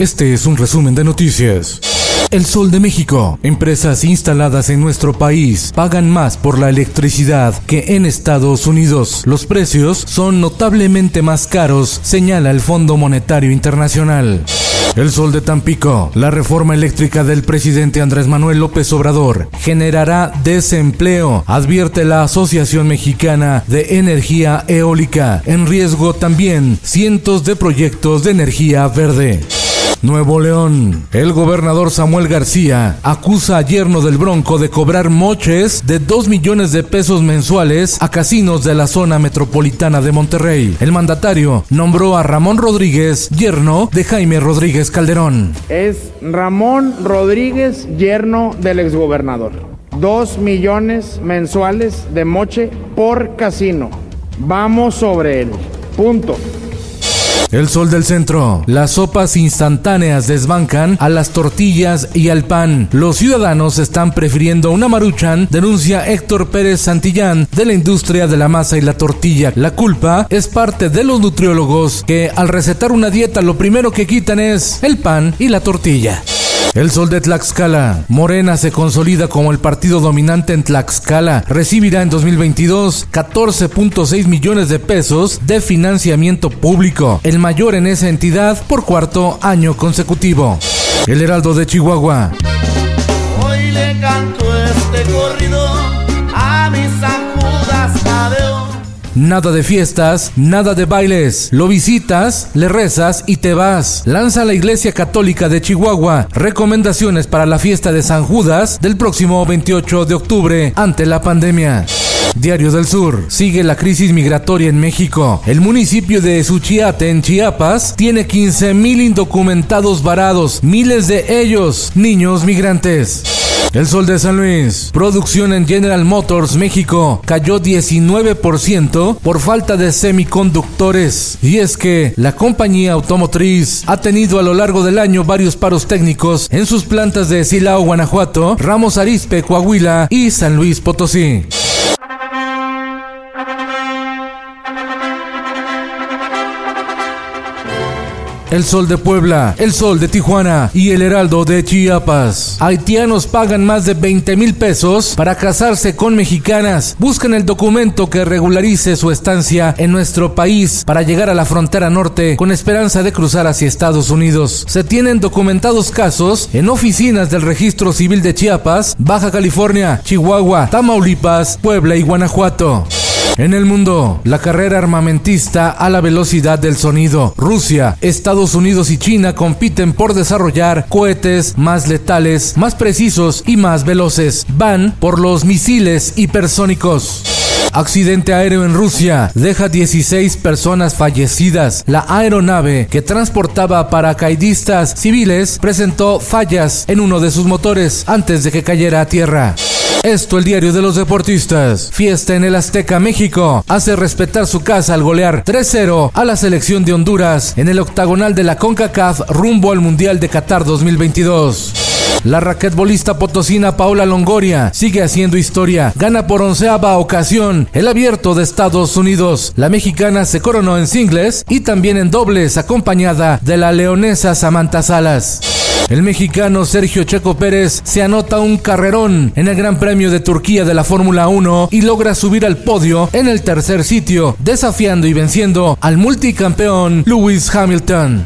Este es un resumen de noticias. El Sol de México. Empresas instaladas en nuestro país pagan más por la electricidad que en Estados Unidos. Los precios son notablemente más caros, señala el Fondo Monetario Internacional. El Sol de Tampico. La reforma eléctrica del presidente Andrés Manuel López Obrador generará desempleo, advierte la Asociación Mexicana de Energía Eólica. En riesgo también cientos de proyectos de energía verde. Nuevo León. El gobernador Samuel García acusa a yerno del Bronco de cobrar moches de 2 millones de pesos mensuales a casinos de la zona metropolitana de Monterrey. El mandatario nombró a Ramón Rodríguez yerno de Jaime Rodríguez Calderón. Es Ramón Rodríguez yerno del exgobernador. 2 millones mensuales de moche por casino. Vamos sobre él. Punto. El sol del centro. Las sopas instantáneas desbancan a las tortillas y al pan. Los ciudadanos están prefiriendo una maruchan, denuncia Héctor Pérez Santillán de la industria de la masa y la tortilla. La culpa es parte de los nutriólogos que al recetar una dieta lo primero que quitan es el pan y la tortilla. El Sol de Tlaxcala. Morena se consolida como el partido dominante en Tlaxcala. Recibirá en 2022 14.6 millones de pesos de financiamiento público, el mayor en esa entidad por cuarto año consecutivo. El Heraldo de Chihuahua. Hoy le canto Nada de fiestas, nada de bailes. Lo visitas, le rezas y te vas. Lanza la Iglesia Católica de Chihuahua recomendaciones para la fiesta de San Judas del próximo 28 de octubre ante la pandemia. Diario del Sur. Sigue la crisis migratoria en México. El municipio de Suchiate, en Chiapas, tiene 15.000 indocumentados varados, miles de ellos niños migrantes. El Sol de San Luis. Producción en General Motors México cayó 19% por falta de semiconductores. Y es que la compañía automotriz ha tenido a lo largo del año varios paros técnicos en sus plantas de Silao, Guanajuato, Ramos Arizpe, Coahuila y San Luis Potosí. El Sol de Puebla, El Sol de Tijuana y El Heraldo de Chiapas. Haitianos pagan más de 20 mil pesos para casarse con mexicanas. Buscan el documento que regularice su estancia en nuestro país para llegar a la frontera norte con esperanza de cruzar hacia Estados Unidos. Se tienen documentados casos en oficinas del Registro Civil de Chiapas, Baja California, Chihuahua, Tamaulipas, Puebla y Guanajuato. En el mundo, la carrera armamentista a la velocidad del sonido. Rusia, Estados Unidos y China compiten por desarrollar cohetes más letales, más precisos y más veloces. Van por los misiles hipersónicos. Accidente aéreo en Rusia deja 16 personas fallecidas. La aeronave que transportaba paracaidistas civiles presentó fallas en uno de sus motores antes de que cayera a tierra. Esto el diario de los deportistas. Fiesta en el Azteca México. Hace respetar su casa al golear 3-0 a la selección de Honduras en el octagonal de la CONCACAF rumbo al Mundial de Qatar 2022. La raquetbolista potosina Paula Longoria sigue haciendo historia. Gana por onceava ocasión el abierto de Estados Unidos. La mexicana se coronó en singles y también en dobles acompañada de la leonesa Samantha Salas. El mexicano Sergio Checo Pérez se anota un carrerón en el Gran Premio de Turquía de la Fórmula 1 y logra subir al podio en el tercer sitio, desafiando y venciendo al multicampeón Lewis Hamilton.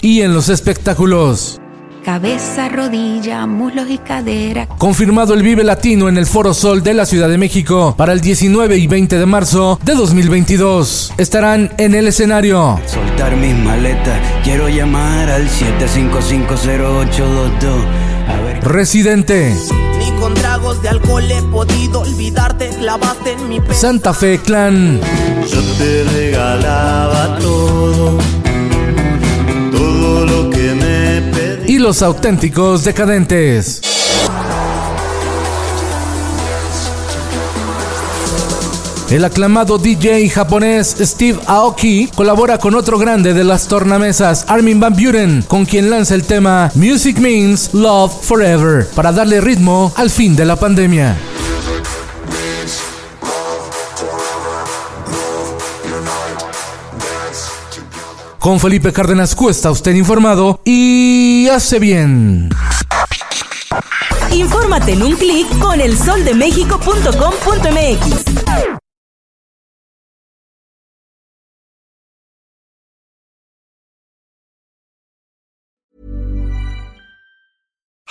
Y en los espectáculos, cabeza, rodilla, muslos y cadera. Confirmado el Vive Latino en el Foro Sol de la Ciudad de México para el 19 y 20 de marzo de 2022. Estarán en el escenario. Soltar mis maletas, quiero llamar al 7550822. Residente. Ni con trago tragos de alcohol he podido olvidarte, clavaste en mi. Santa Fe Clan Yo te regalaba todo y los auténticos decadentes. El aclamado DJ japonés Steve Aoki colabora con otro grande de las tornamesas, Armin Van Buren, con quien lanza el tema Music Means Love Forever, para darle ritmo al fin de la pandemia. Con Felipe Cárdenas Cuesta, usted informado hace bien. Infórmate en un clic con elsoldemexico.com.mx.